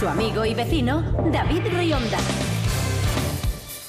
Su amigo y vecino, David Rionda.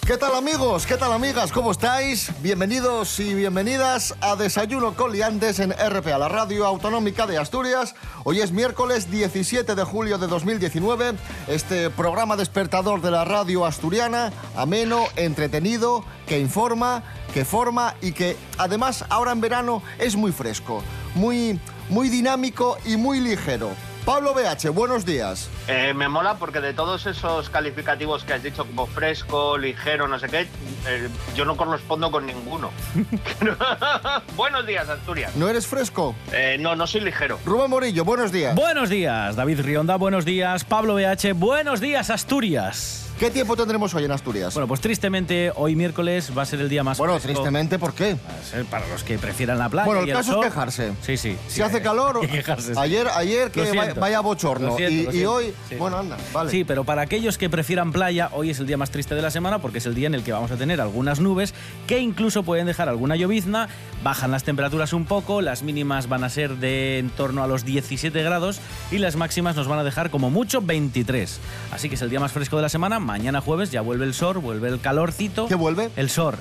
¿Qué tal amigos? ¿Qué tal amigas? ¿Cómo estáis? Bienvenidos y bienvenidas a Desayuno con Liantes en RPA, la radio autonómica de Asturias. Hoy es miércoles 17 de julio de 2019. Este programa despertador de la radio asturiana, ameno, entretenido, que informa, que forma y que además ahora en verano es muy fresco, muy, muy dinámico y muy ligero. Pablo BH, buenos días. Eh, me mola porque de todos esos calificativos que has dicho como fresco, ligero, no sé qué, eh, yo no correspondo con ninguno. Buenos días, Asturias. ¿No eres fresco? Eh, no, no soy ligero. Rubén Morillo, buenos días. Buenos días, David Rionda, buenos días, Pablo BH, buenos días, Asturias. ¿Qué tiempo tendremos hoy en Asturias? Bueno, pues tristemente hoy miércoles va a ser el día más Bueno, fresco. tristemente, ¿por qué? Va a ser Para los que prefieran la playa. Bueno, el y caso sol. es quejarse. Sí, sí. Si sí, hace eh, calor, quejarse, sí. ayer, ayer que vaya, vaya bochorno. Siento, y, hoy, Sí. bueno, anda, vale. Sí, pero para aquellos que prefieran playa, hoy es el día más triste de la semana porque es el día en el que vamos a tener algunas nubes que incluso pueden dejar alguna llovizna, bajan las temperaturas un poco, las mínimas van a ser de en torno a los 17 grados y las máximas nos van a dejar como mucho 23. Así que es el día más fresco de la semana, mañana jueves ya vuelve el sol, vuelve el calorcito. ¿Qué vuelve? El sol,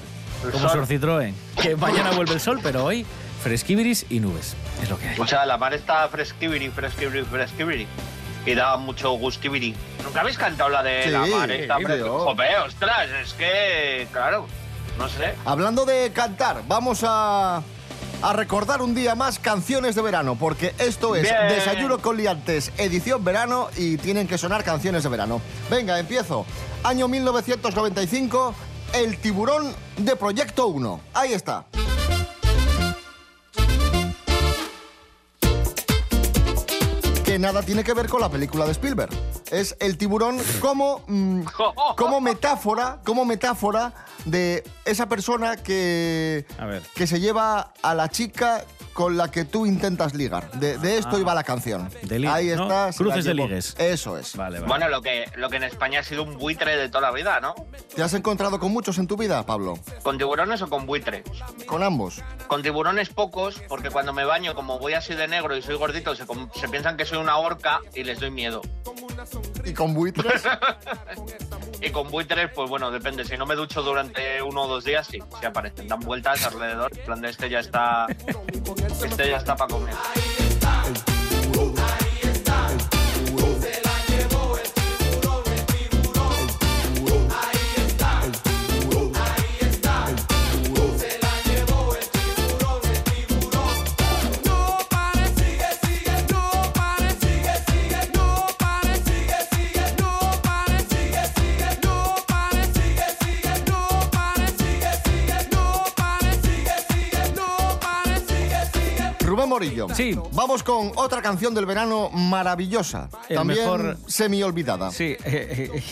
El como sol. Sor Citroën. Que mañana vuelve el sol, pero hoy fresquibiris y nubes. Es lo que hay. O sea, la mar está fresquibiri, fresquibiri, fresquibiri. Y da mucho gustibiri. ¿Nunca habéis cantado la de Sí, la mar? Está. Joder, ostras, es que, claro, no sé. Hablando de cantar, vamos a, a recordar un día más canciones de verano, porque esto es Bien. Desayuno con Liantes, edición verano, y tienen que sonar canciones de verano. Venga, empiezo. Año 1995, El tiburón de Proyecto 1. Ahí está. Nada tiene que ver con la película de Spielberg. Es el tiburón como, mm, como metáfora, como metáfora de esa persona que, A ver. que se lleva a la chica con la que tú intentas ligar. De, de esto iba la canción. Ah. De ligue, Ahí ¿no? está. se la Cruces de ligues. Eso es. Vale, vale. Bueno, lo que, lo que en España ha sido un buitre de toda la vida, ¿no? ¿Te has encontrado con muchos en tu vida, Pablo? ¿Con tiburones o con buitre? Con ambos. Con tiburones pocos, porque cuando me baño, como voy así de negro y soy gordito, se piensan que soy una orca y les doy miedo. ¿Y con buitres? Y con buitres, pues bueno, depende. Si no me ducho durante uno o dos días, sí, sí aparecen. Dan vueltas alrededor. En plan de este ya está. Este ya está para comer. Morillo. Sí. Vamos con otra canción del verano maravillosa. El también mejor- semi olvidada. Sí, eh, eh,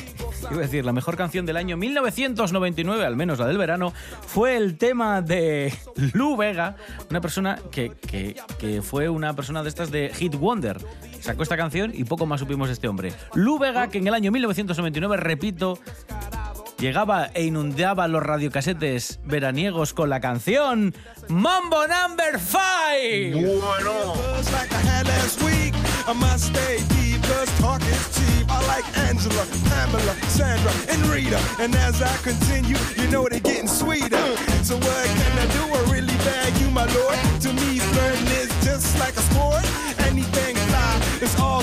iba a decir, la mejor canción del año 1999, al menos la del verano, fue el tema de Lou Vega, una persona que, que- que fue una persona de estas de Hit Wonder. Sacó esta canción y poco más supimos de este hombre. Lou Vega, que en el año 1999, repito, llegaba e inundaba los radiocasetes veraniegos con la canción Mambo Number 5. Just like I had last week, I must stay deep, cause talk is cheap. I like Angela, Pamela, Sandra, and Rita. And as I continue, you know they're getting sweeter. So what can I do? I really bag you, my lord. To me, flirting is just like a sport. Anything fly, it's all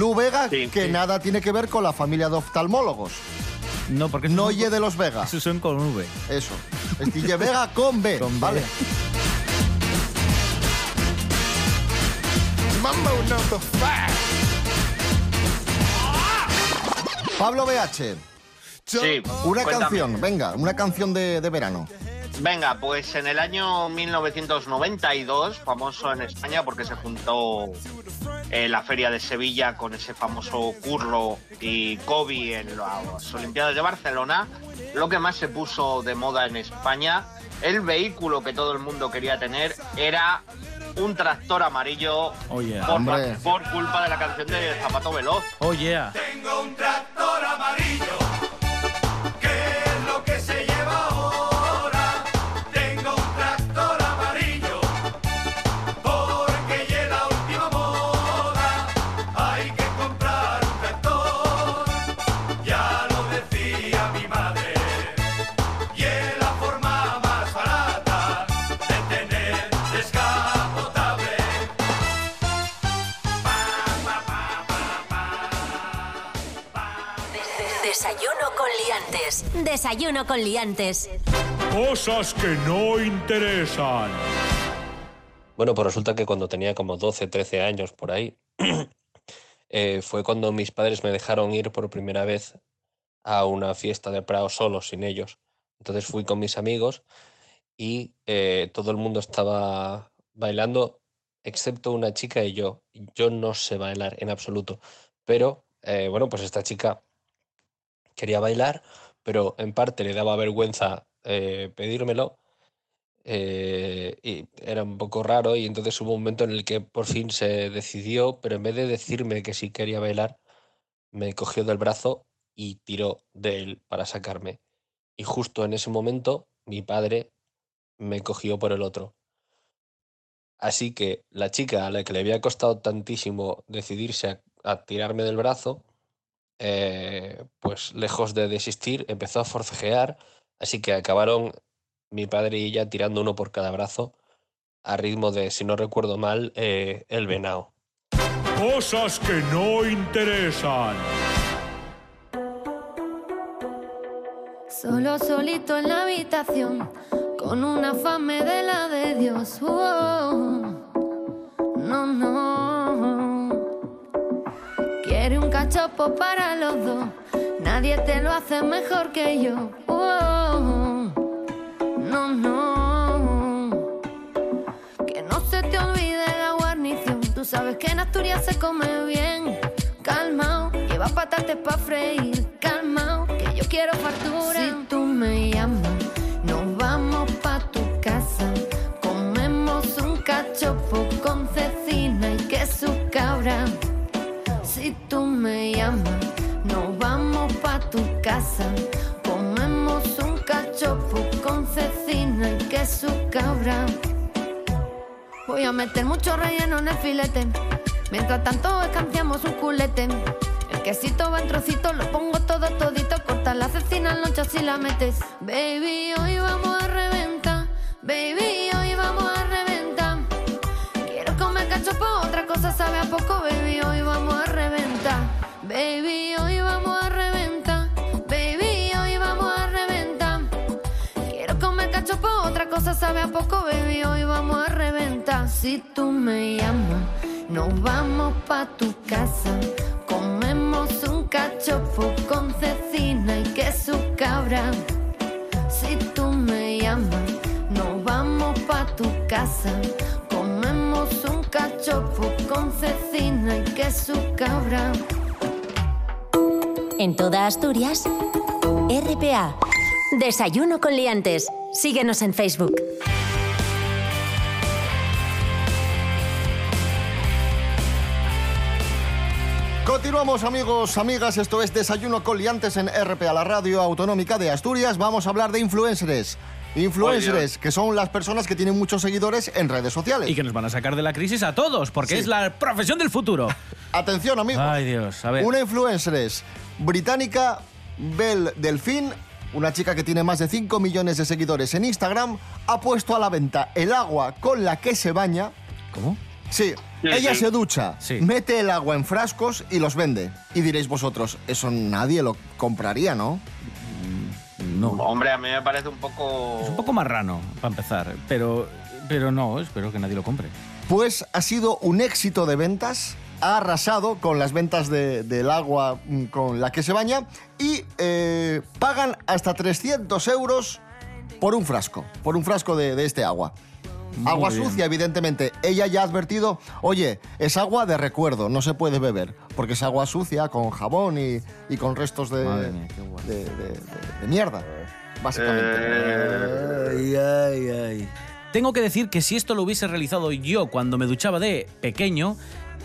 Lu Vega, Sí, que sí. nada tiene que ver con la familia de oftalmólogos. No, porque No son- ye de los Vega. esos son con V. Eso. Es Guille Vega con B. Con B. vale. Mambo number five. Pablo BH, Sí, una cuéntame. canción, venga, una canción de, de verano. Venga, pues en el año 1992, famoso en España porque se juntó eh, la Feria de Sevilla con ese famoso Curlo y Kobe en las Olimpiadas de Barcelona, lo que más se puso de moda en España, el vehículo que todo el mundo quería tener era un tractor amarillo Oh, yeah. por, culpa de la canción de Zapato Veloz. Oh, yeah. Tengo un Desayuno con liantes. Cosas que no interesan. Bueno, pues resulta que cuando tenía como 12, 13 años por ahí, eh, fue cuando mis padres me dejaron ir por primera vez a una fiesta de Prado solo, sin ellos. Entonces fui con mis amigos y eh, todo el mundo estaba bailando, excepto una chica y yo. Yo no sé bailar en absoluto, pero eh, bueno, pues esta chica quería bailar, pero en parte le daba vergüenza eh, pedírmelo eh, y era un poco raro y entonces hubo un momento en el que por fin se decidió, pero en vez de decirme que sí quería bailar, me cogió del brazo y tiró de él para sacarme. Y justo en ese momento mi padre me cogió por el otro. Así que la chica a la que le había costado tantísimo decidirse a, a tirarme del brazo, eh, pues lejos de desistir, empezó a forcejear, así que acabaron mi padre y ella tirando uno por cada brazo, a ritmo de, si no recuerdo mal, eh, el venao. Cosas que no interesan. Solo solito en la habitación, con una fame de la de Dios. Oh, no, no. Cachopo para los dos, nadie te lo hace mejor que yo. Oh, no, no. Que no se te olvide la guarnición, tú sabes que en Asturias se come bien. Calmao, lleva patates pa' freír. Calmao, que yo quiero fartura. Si tú me llamas, nos vamos pa' tu casa. Comemos un cachopo con cecina y queso cabra. Si tú me llamas, nos vamos pa' tu casa. Comemos un cachopo con cecina y queso cabra. Voy a meter mucho relleno en el filete. Mientras tanto escanciamos un culete. El quesito va en trocitos, lo pongo todo todito. Corta la cecina en lonchas y la metes. Baby, hoy vamos a reventar. Baby, hoy vamos a reventar. Quiero comer cachopo, otra cosa sabe a poco. Baby, Baby, hoy vamos a reventar. Baby, hoy vamos a reventar. Quiero comer cachopo, otra cosa sabe a poco, baby. Hoy vamos a reventar. Si tú me llamas, nos vamos pa' tu casa. Comemos un cachopo con cecina y queso cabra. Si tú me llamas, nos vamos pa' tu casa. Comemos un cachopo con cecina y queso cabra. En toda Asturias, RPA. Desayuno con liantes. Síguenos en Facebook. Continuamos amigos, amigas, esto es Desayuno con Liantes en RPA, la radio autonómica de Asturias. Vamos a hablar de influencers. Influencers, que son las personas que tienen muchos seguidores en redes sociales. Y que nos van a sacar de la crisis a todos, porque Sí. es la profesión del futuro. Atención amigos. Ay, Dios, a ver. Una influencer es británica Belle Delfín, una chica que tiene más de 5 millones de seguidores en Instagram, ha puesto a la venta el agua con la que se baña. ¿Cómo? Sí, ella se ducha, Sí. mete el agua en frascos y los vende. Y diréis vosotros, eso nadie lo compraría, ¿no? No. Hombre, a mí me parece un poco... Es un poco marrano, para empezar, pero, pero no, espero que nadie lo compre. Pues ha sido un éxito de ventas, ha arrasado con las ventas de- del agua mm, con la que se baña y eh, pagan hasta 300 euros por un frasco, por un frasco de, de este agua. Muy agua bien. sucia, evidentemente. Ella ya ha advertido, oye, es agua de recuerdo, no se puede beber, porque es agua sucia con jabón y, y con restos de, mía, de, de- de- de mierda, básicamente. Eh, Ay, ay, ay. Tengo que decir que si esto lo hubiese realizado yo cuando me duchaba de pequeño,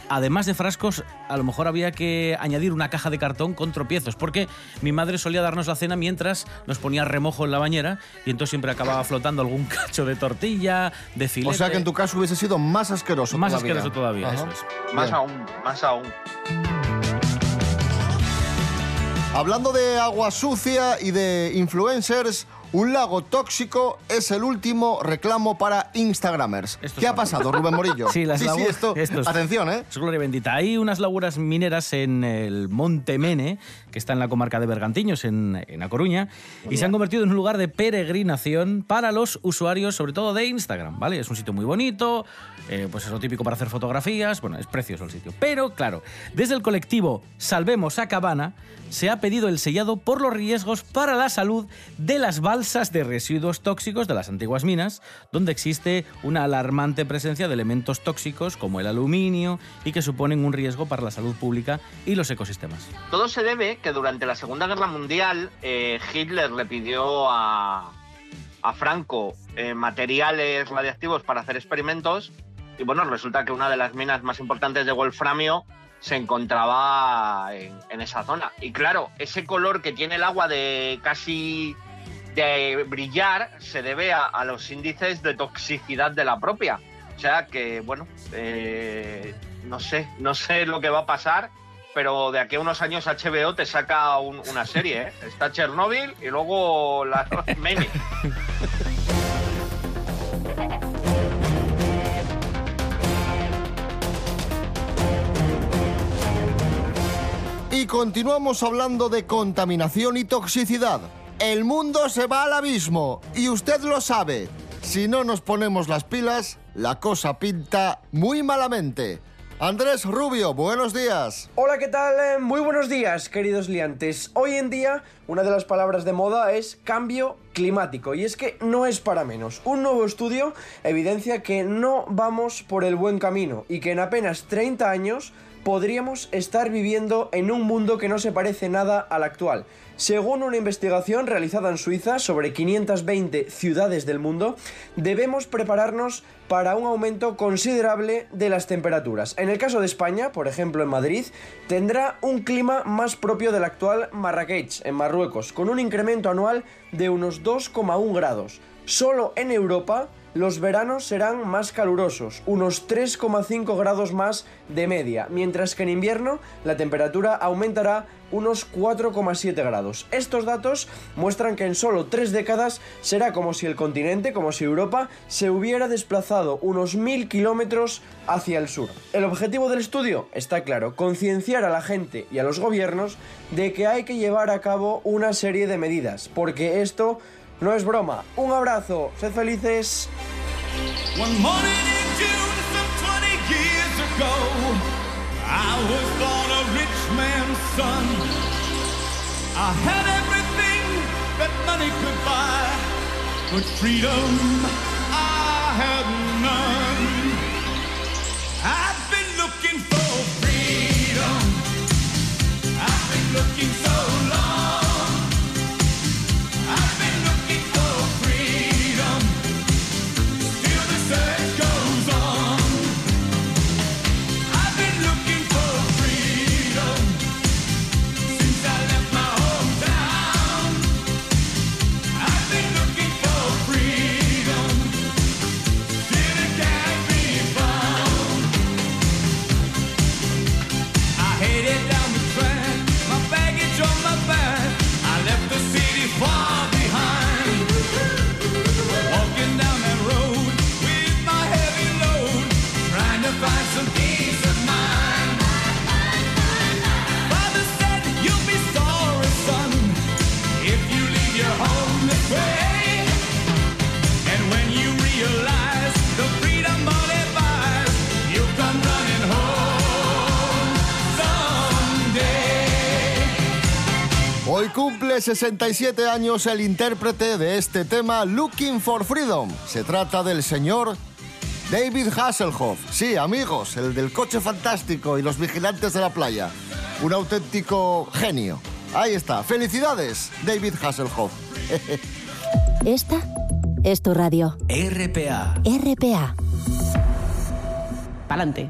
además de frascos, a lo mejor había que añadir una caja de cartón con tropiezos, porque mi madre solía darnos la cena mientras nos ponía remojo en la bañera y entonces siempre acababa flotando algún cacho de tortilla, de filete. O sea que en tu caso hubiese sido más asqueroso Más todavía. asqueroso todavía, Ajá. eso es. Más Bien. aún, más aún. Hablando de agua sucia y de influencers, un lago tóxico es el último reclamo para Instagramers. ¿Qué ha pasado, Rubén Morillo? Sí, las sí, lagunas- esto, esto es- atención, ¿eh? Es gloria bendita. Hay unas lagunas mineras en el Monte Mene, que está en la comarca de Bergantiños, en, en A Coruña, y se han convertido en un lugar de peregrinación para los usuarios, sobre todo de Instagram, ¿vale? Es un sitio muy bonito, eh, pues es lo típico para hacer fotografías, bueno, es precioso el sitio. Pero, claro, desde el colectivo Salvemos a Cabana se ha pedido el sellado por los riesgos para la salud de las balsas de residuos tóxicos de las antiguas minas, donde existe una alarmante presencia de elementos tóxicos como el aluminio y que suponen un riesgo para la salud pública y los ecosistemas. Todo se debe que durante la Segunda Guerra Mundial eh, Hitler le pidió a, a Franco eh, materiales radiactivos para hacer experimentos y bueno, resulta que una de las minas más importantes de wolframio se encontraba en, esa zona. Y claro, ese color que tiene el agua de casi de brillar se debe a, a los índices de toxicidad de la propia. O sea que, bueno, eh, no sé, no sé lo que va a pasar, pero de aquí a unos años HBO te saca un- una serie, ¿eh? Está Chernobyl y luego la Mene. Y continuamos hablando de contaminación y toxicidad. El mundo se va al abismo y usted lo sabe. Si no nos ponemos las pilas, la cosa pinta muy malamente. Andrés Rubio, buenos días. Hola, ¿qué tal? Eh, Muy buenos días, queridos liantes. Hoy en día, una de las palabras de moda es cambio climático. Y es que no es para menos. Un nuevo estudio evidencia que no vamos por el buen camino y que en apenas 30 años podríamos estar viviendo en un mundo que no se parece nada al actual. Según una investigación realizada en Suiza sobre 520 ciudades del mundo, debemos prepararnos para un aumento considerable de las temperaturas. En el caso de España, por ejemplo en Madrid, tendrá un clima más propio del actual Marrakech, en Marruecos, con un incremento anual de unos 2,1 grados. Solo en Europa los veranos serán más calurosos, unos 3,5 grados más de media, mientras que en invierno la temperatura aumentará unos 4,7 grados. Estos datos muestran que en solo tres décadas será como si el continente, como si Europa, se hubiera desplazado unos mil kilómetros hacia el sur. El objetivo del estudio está claro, concienciar a la gente y a los gobiernos de que hay que llevar a cabo una serie de medidas, porque esto no es broma. Un abrazo, sed felices. and. I had everything that money could buy, but freedom I had Hoy cumple 67 años el intérprete de este tema Looking for Freedom. Se trata del señor David Hasselhoff. Sí, amigos, el del coche fantástico y los vigilantes de la playa. Un auténtico genio. Ahí está. Felicidades, David Hasselhoff. Esta es tu radio. RPA. RPA. Pa'lante.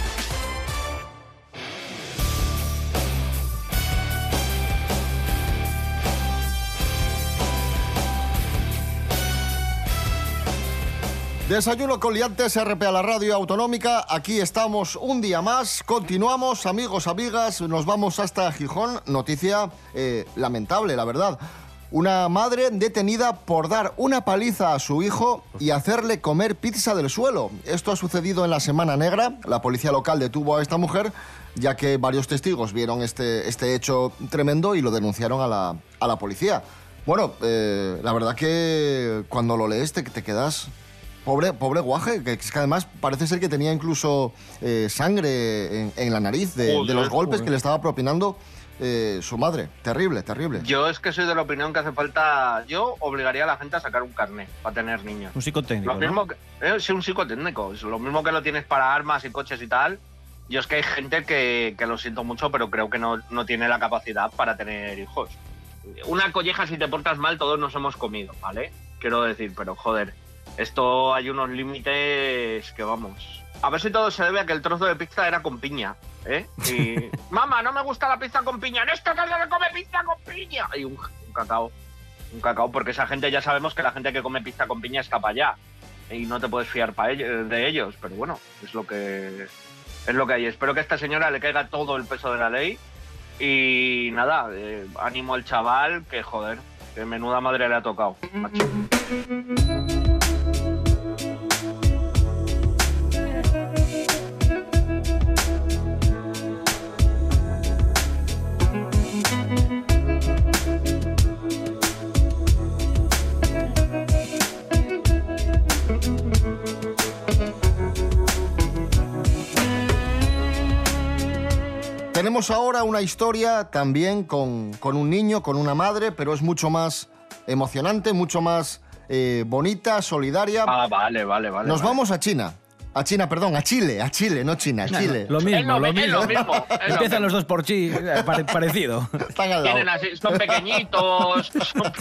Desayuno con liantes, RP a la radio autonómica. Aquí estamos un día más. Continuamos, amigos, amigas. Nos vamos hasta Gijón. Noticia eh, lamentable, la verdad. Una madre detenida por dar una paliza a su hijo y hacerle comer pizza del suelo. Esto ha sucedido en la Semana Negra. La policía local detuvo a esta mujer ya que varios testigos vieron este, este hecho tremendo y lo denunciaron a la, a la policía. Bueno, eh, la verdad que cuando lo lees te, te quedas Pobre, pobre guaje, que, es que además parece ser que tenía incluso eh, sangre en, en la nariz de, los golpes joder. que le estaba propinando eh, su madre. Terrible, terrible. Yo es que soy de la opinión que hace falta. Yo obligaría a la gente a sacar un carnet para tener niños. Un psicotécnico, Lo ¿no? mismo que, eh, sí, un psicotécnico. Es lo mismo que lo tienes para armas y coches y tal. Yo es que hay gente que, que lo siento mucho, pero creo que no, no tiene la capacidad para tener hijos. Una colleja, si te portas mal, todos nos hemos comido, ¿vale? Quiero decir, pero joder, esto hay unos límites que vamos. A ver si todo se debe a que el trozo de pizza era con piña, ¿eh? Y. Mamá, no me gusta la pizza con piña. ¡En esta casa se come pizza con piña! Y un, un cacao. Un cacao, porque esa gente ya sabemos que la gente que come pizza con piña está para allá. Y no te puedes fiar ello- de ellos. Pero bueno, es lo que. Es lo que hay. Espero que a esta señora le caiga todo el peso de la ley. Y nada, eh, ánimo al chaval, que joder, que menuda madre le ha tocado. macho. Tenemos ahora una historia también con, con un niño, con una madre, pero es mucho más emocionante, mucho más eh, bonita, solidaria. Ah, vale, vale, vale. Nos vale. vamos a China. A China, perdón, a Chile, a Chile, no China, a Chile. Lo mismo, lo mismo. lo mismo, Empiezan los dos por chi, eh, pare- parecido. Están al lado. Así, son pequeñitos. son-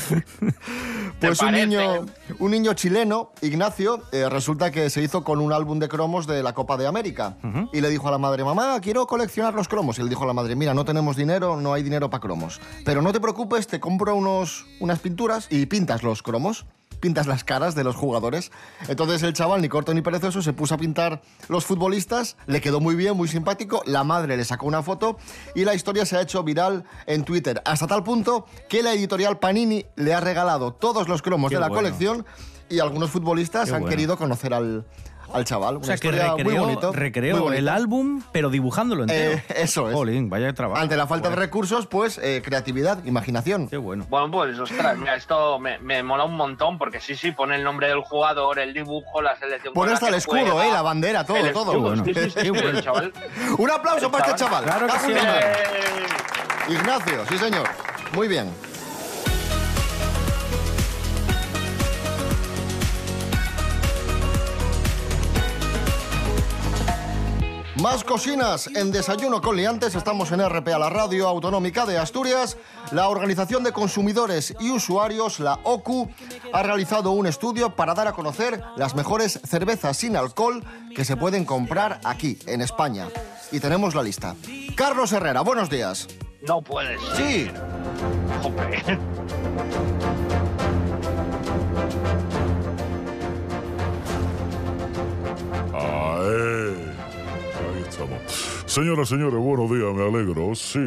Pues ¿Te un niño, un niño chileno, Ignacio, eh, resulta que se hizo con un álbum de cromos de la Copa de América. Y le dijo a la madre, mamá, quiero coleccionar los cromos. Y le dijo a la madre, mira, no tenemos dinero, no hay dinero para cromos. Pero no te preocupes, te compro unos, unas pinturas y pintas los cromos. Pintas las caras de los jugadores. Entonces el chaval, ni corto ni perezoso, se puso a pintar los futbolistas. Le quedó muy bien, muy simpático. La madre le sacó una foto y la historia se ha hecho viral en Twitter. Hasta tal punto que la editorial Panini le ha regalado todos los cromos Qué de la bueno. colección y algunos futbolistas Qué han bueno. querido conocer al, al chaval. O sea, Una que historia muy recreó, bonito, recreó muy bonita. el álbum, pero dibujándolo entero. Eh, eso es. Jolín, vaya trabajo. Ante la falta de recursos, pues eh, creatividad, imaginación. Qué bueno. Bueno, pues ostras, mira, esto me, me mola un montón porque sí, sí, pone el nombre del jugador, el dibujo, la selección. Pone hasta el escudo, juega, eh, la bandera, todo, el todo. bueno. sí, sí, bueno. chaval. Un aplauso para este chaval. Claro que sí. Eh, Ignacio, sí señor. Muy bien. Más cocinas en Desayuno con Liantes. Estamos en RPA, la radio autonómica de Asturias. La Organización de Consumidores y Usuarios, la OCU, ha realizado un estudio para dar a conocer las mejores cervezas sin alcohol que se pueden comprar aquí, en España. Y tenemos la lista. Carlos Herrera, buenos días. No puedes. Sí. Ahí, ahí estamos. Señoras, señores, buenos días, me alegro. Sí.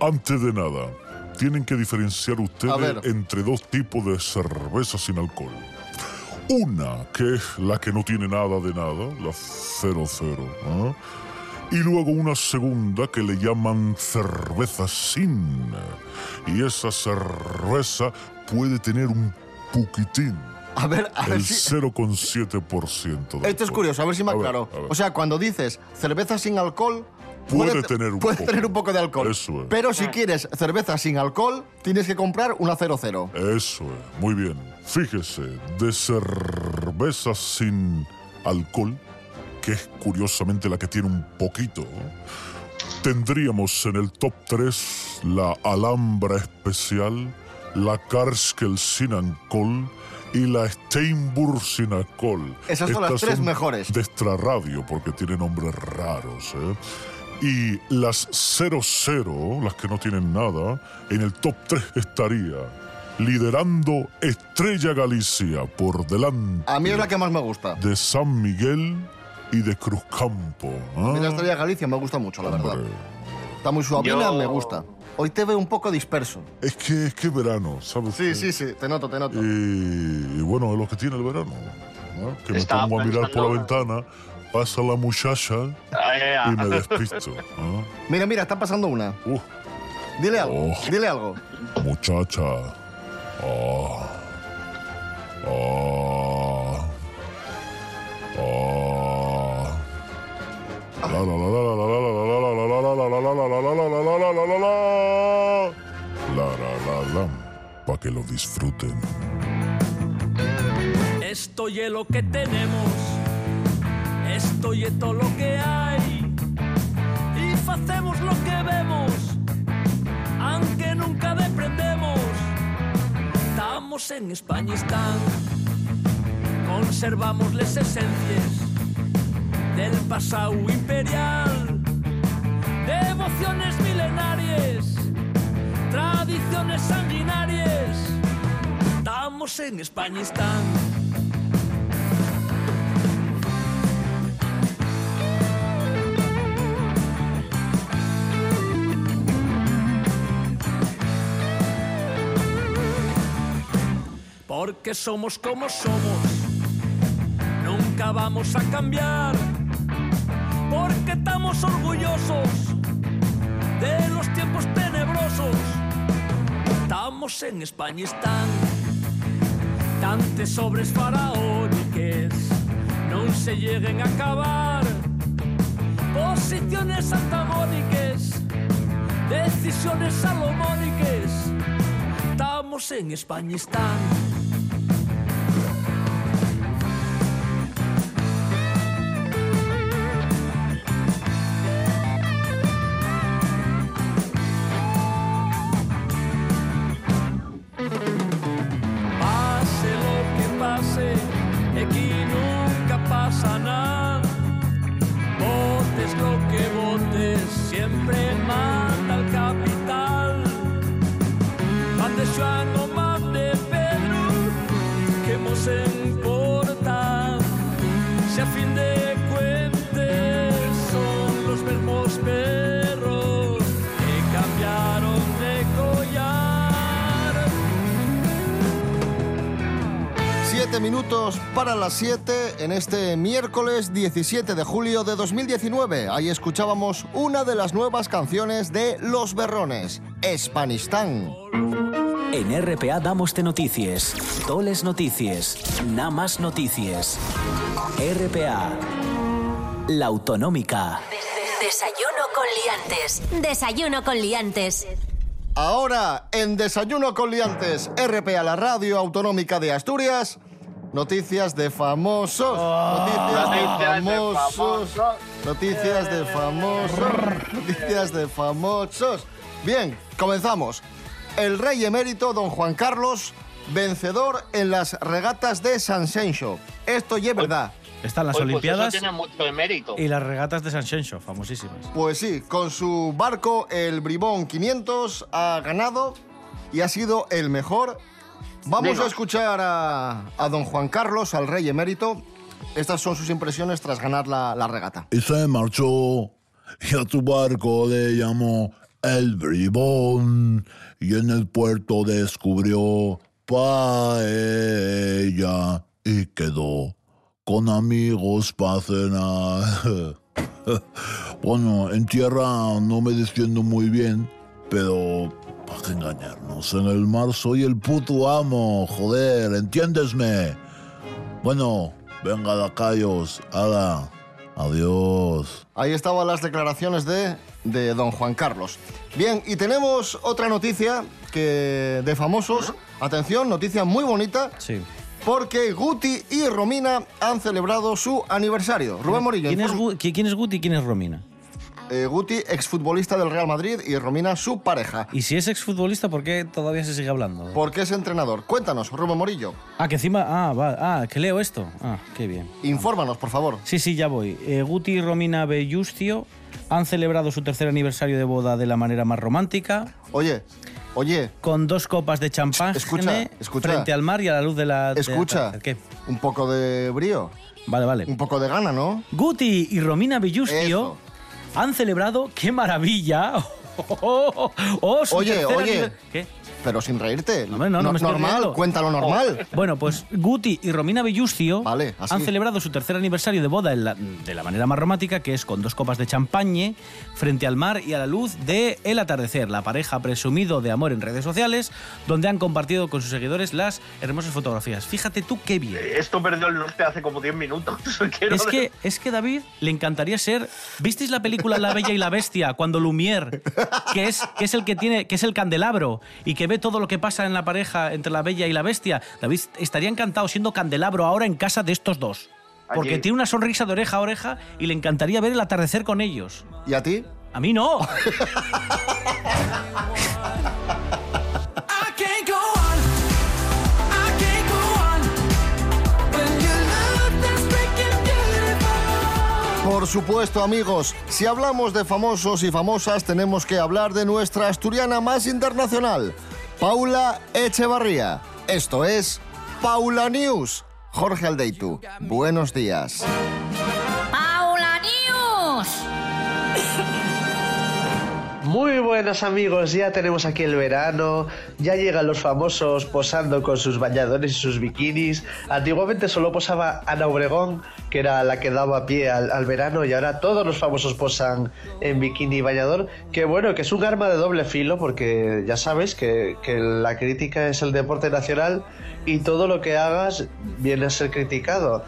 Antes de nada, tienen que diferenciar ustedes entre dos tipos de cerveza sin alcohol. Una, que es la que no tiene nada de nada, la 00. ¿ah? Y luego una segunda que le llaman cerveza sin. Y esa cerveza puede tener un poquitín. A ver, a ver el si... 0,7%. de Esto es curioso, a ver si me A ver, aclaro. a ver. O sea, cuando dices cerveza sin alcohol... Puede tener un puede poco. tener un poco de alcohol. Eso es. Pero si quieres cerveza sin alcohol, tienes que comprar una 00. Eso es, muy bien. Fíjese, de cerveza sin alcohol, que es curiosamente la que tiene un poquito, tendríamos en el top 3 la Alhambra Especial, la Karskel sin alcohol y la Steinburg sin alcohol. Esas son las tres mejores. De extra radio, porque tienen nombres raros, ¿eh? Y las 00, las que no tienen nada, en el top 3 estaría liderando Estrella Galicia por delante A mí es la que más me gusta. de San Miguel y de Cruzcampo. ¿ah? A mí la Estrella Galicia me gusta mucho, la verdad. Está muy suavina, Yo- me gusta. Hoy te veo un poco disperso. Es que es que verano, ¿sabes? Sí, sí, sí, te noto, te noto. Y, y bueno, es lo que tiene el verano. ¿no? Que me pongo a mirar por la ventana, pasa la muchacha Ah, y me despisto. Mira, mira, está pasando una. Uh, Dile algo, Oh. dile algo. muchacha. Ah. Ah. Ah. La la la la la lo disfruten. Esto es lo que tenemos, esto y todo lo que hay. Y hacemos lo que vemos, aunque nunca deprendemos. Estamos en España, están, conservamos las esencias del pasado imperial, devociones milenarias, tradiciones sanguinarias. Estamos en España, están. Porque somos como somos, nunca vamos a cambiar. Porque estamos orgullosos de los tiempos tenebrosos. Estamos en España, están tantes sobres faraóniques, no se lleguen a acabar. Posiciones antagónicas, decisiones salomónicas. Estamos en España, están. Importa. Si a fin de cuentas son los mismos perros que cambiaron de collar. Siete minutos para las 7 en este miércoles 17 de julio de 2019. Ahí escuchábamos una de las nuevas canciones de Los Berrones, Espanistán. En RPA damos de noticias, toles noticias, nada más noticias. RPA, la autonómica. Desayuno con liantes. Desayuno con liantes. Ahora, en Desayuno con Liantes, RPA, la radio autonómica de Asturias, noticias de famosos. noticias de Noticias de famosos. famosos. Noticias de famosos. Noticias de famosos. Bien, comenzamos. El rey emérito, don Juan Carlos, vencedor en las regatas de San Sencho. Esto ya es verdad. Están las Oye, pues Olimpiadas eso tiene mucho y las regatas de San Xenxo, famosísimas. Pues sí, con su barco, el Bribón 500, ha ganado y ha sido el mejor. Vamos a escuchar a, a don Juan Carlos, al rey emérito. Estas son sus impresiones tras ganar la, la regata. y se marchó y a su barco le llamó el bribón y en el puerto descubrió paella y quedó con amigos para cenar. bueno, en tierra no me defiendo muy bien, pero ¿para qué engañarnos? En el mar soy el puto amo, joder, entiéndesme. Bueno, venga, lacayos, hala, adiós. Ahí estaban las declaraciones de, de don Juan Carlos. Bien, y tenemos otra noticia que de famosos. Atención, noticia muy bonita. Sí. Porque Guti y Romina han celebrado su aniversario. Rubén Morillo. ¿Quién es, informa- Gu- qui- quién es Guti y quién es Romina? Eh, Guti, exfutbolista del Real Madrid, y Romina, su pareja. Y si es exfutbolista, ¿por qué todavía se sigue hablando? Porque es entrenador. Cuéntanos, Rubén Morillo. Ah, que encima. Ah, va, ah, que leo esto. Ah, qué bien. Infórmanos, por favor. Sí, sí, ya voy. Eh, Guti y Romina Bellustio han celebrado su tercer aniversario de boda de la manera más romántica. Oye, oye. Con dos copas de champán Escucha, escucha. frente al mar y a la luz de la. Escucha. ¿Qué? Un poco de brío. Vale, vale. Un poco de gana, ¿no? Guti y Romina Bellustio han celebrado, ¡qué maravilla! Oh, oh, su Oye, oye. ¿Qué? Pero sin reírte. Hombre, no, no me estoy normal, riendo. cuéntalo normal. Bueno, pues Guti y Romina Bellustio así. han celebrado su tercer aniversario de boda en la- de la manera más romántica, que es con dos copas de champañe frente al mar y a la luz de El atardecer. La pareja ha presumido de amor en redes sociales, donde han compartido con sus seguidores las hermosas fotografías. Fíjate tú qué bien. Esto perdió el norte hace como 10 minutos. Quiero Es que, es que David le encantaría ser. ¿Visteis la película La Bella y la Bestia cuando Lumière, que es, que es el que tiene, que es el candelabro y que ve todo lo que pasa en la pareja entre la Bella y la Bestia? David estaría encantado siendo candelabro ahora en casa de estos dos. Porque Allí. tiene una sonrisa de oreja a oreja y le encantaría ver el atardecer con ellos. ¿Y a ti? A mí no. Por supuesto, amigos, si hablamos de famosos y famosas, tenemos que hablar de nuestra asturiana más internacional, Paula Echevarría. Esto es Paula News. Jorge Aldeitu, buenos días. Muy buenas amigos, ya tenemos aquí el verano, ya llegan los famosos posando con sus bañadores y sus bikinis. Antiguamente solo posaba Ana Obregón, que era la que daba pie al, verano, y ahora todos los famosos posan en bikini y bañador. Que bueno, que es un arma de doble filo, porque ya sabes que la crítica es el deporte nacional y todo lo que hagas viene a ser criticado.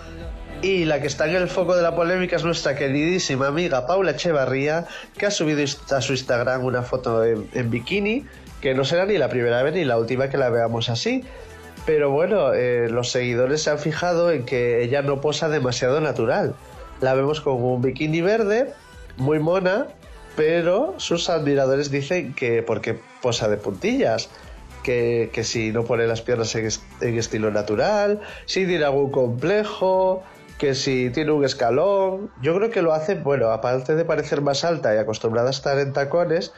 Y la que está en el foco de la polémica es nuestra queridísima amiga Paula Echevarría, que ha subido a su Instagram una foto en, bikini, que no será ni la primera vez ni la última que la veamos así. Pero bueno, eh, los seguidores se han fijado en que ella no posa demasiado natural. La vemos con un bikini verde, muy mona, pero sus admiradores dicen que porque posa de puntillas. Que, que si no pone las piernas en, en estilo natural, si tiene algún complejo, que si tiene un escalón. Yo creo que lo hace, bueno, aparte de parecer más alta y acostumbrada a estar en tacones,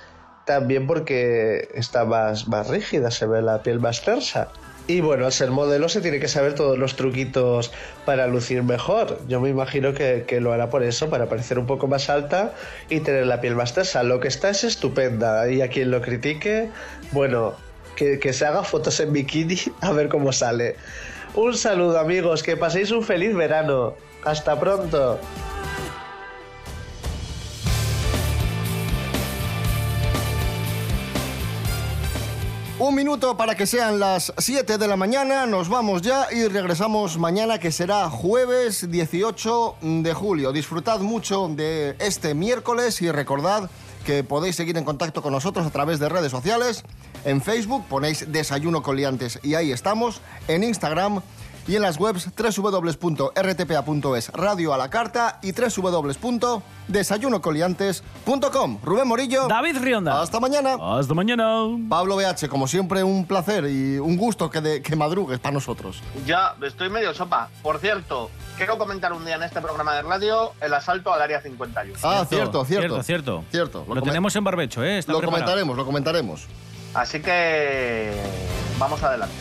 también porque está más, más rígida, se ve la piel más tersa. Y bueno, al ser modelo se tiene que saber todos los truquitos para lucir mejor. Yo me imagino que, que lo hará por eso, para parecer un poco más alta y tener la piel más tersa. Lo que está es estupenda. Y a quien lo critique, bueno, que, que se haga fotos en bikini a ver cómo sale. Un saludo amigos, que paséis un feliz verano. Hasta pronto. Un minuto para que sean las 7 de la mañana, nos vamos ya y regresamos mañana que será jueves 18 de julio. Disfrutad mucho de este miércoles y recordad que podéis seguir en contacto con nosotros a través de redes sociales. En Facebook ponéis Desayuno con Liantes y ahí estamos. En Instagram y en las webs www.rtpa.es Radio a la Carta y www.desayunocoliantes.com. Rubén Morillo. David Rionda. Hasta mañana. Hasta mañana. Pablo BH, como siempre, un placer y un gusto que, de- que madrugues para nosotros. Ya, estoy medio sopa. Por cierto, quiero comentar un día en este programa de radio el asalto al área 51. Ah, cierto, cierto. Cierto, cierto. Cierto. Lo, tenemos en barbecho, ¿eh? Está Lo preparado. comentaremos, lo comentaremos. Así que vamos adelante.